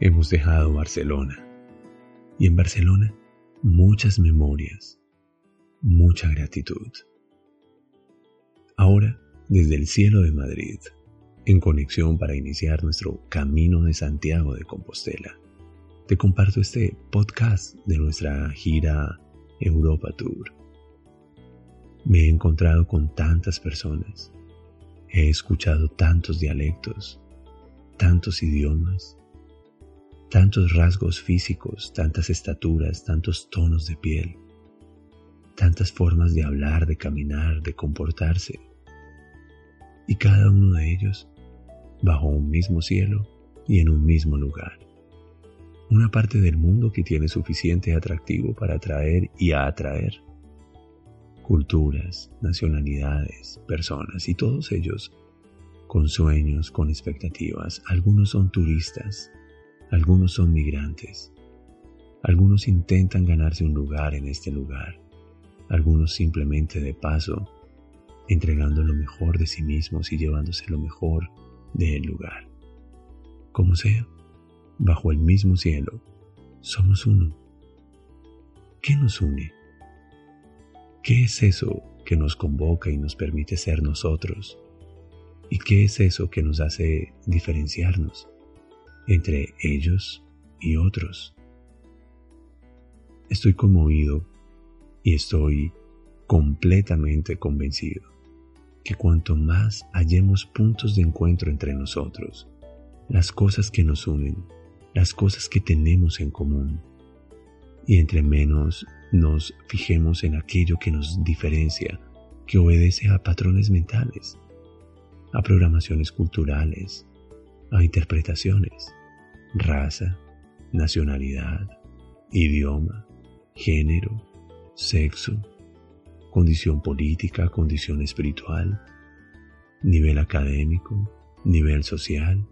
hemos dejado Barcelona. Y en Barcelona muchas memorias, mucha gratitud. Ahora, desde el cielo de Madrid, en conexión para iniciar nuestro camino de Santiago de Compostela, te comparto este podcast de nuestra gira Europa Tour. Me he encontrado con tantas personas, he escuchado tantos dialectos, tantos idiomas, tantos rasgos físicos, tantas estaturas, tantos tonos de piel, tantas formas de hablar, de caminar, de comportarse. Y cada uno de ellos bajo un mismo cielo y en un mismo lugar. Una parte del mundo que tiene suficiente atractivo para atraer y atraer. Culturas, nacionalidades, personas y todos ellos con sueños, con expectativas. Algunos son turistas, algunos son migrantes. Algunos intentan ganarse un lugar en este lugar. Algunos simplemente de paso, entregando lo mejor de sí mismos y llevándose lo mejor del lugar. Como sea, bajo el mismo cielo, somos uno. ¿Qué nos une? ¿Qué es eso que nos convoca y nos permite ser nosotros? ¿Y qué es eso que nos hace diferenciarnos? Entre ellos y otros. Estoy conmovido y estoy completamente convencido que cuanto más hallemos puntos de encuentro entre nosotros, las cosas que nos unen, las cosas que tenemos en común, y entre menos nos fijemos en aquello que nos diferencia, que obedece a patrones mentales, a programaciones culturales, a interpretaciones, raza, nacionalidad, idioma, género, sexo, condición política, condición espiritual, nivel académico, nivel social,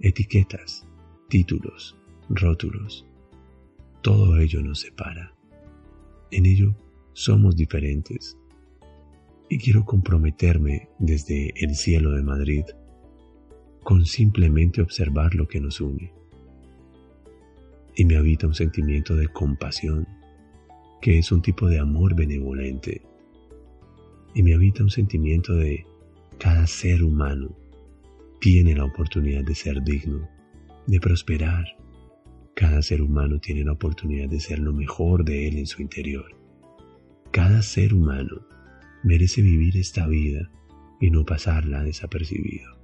etiquetas, títulos, rótulos. Todo ello nos separa. En ello somos diferentes. Y quiero comprometerme desde el cielo de Madrid con simplemente observar lo que nos une. Y me habita un sentimiento de compasión, que es un tipo de amor benevolente. Y me habita un sentimiento de cada ser humano tiene la oportunidad de ser digno, de prosperar. Cada ser humano tiene la oportunidad de ser lo mejor de él en su interior. Cada ser humano merece vivir esta vida y no pasarla desapercibido.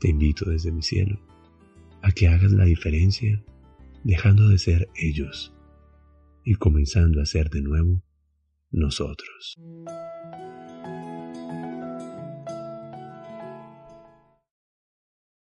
Te invito desde mi cielo a que hagas la diferencia dejando de ser ellos y comenzando a ser de nuevo nosotros.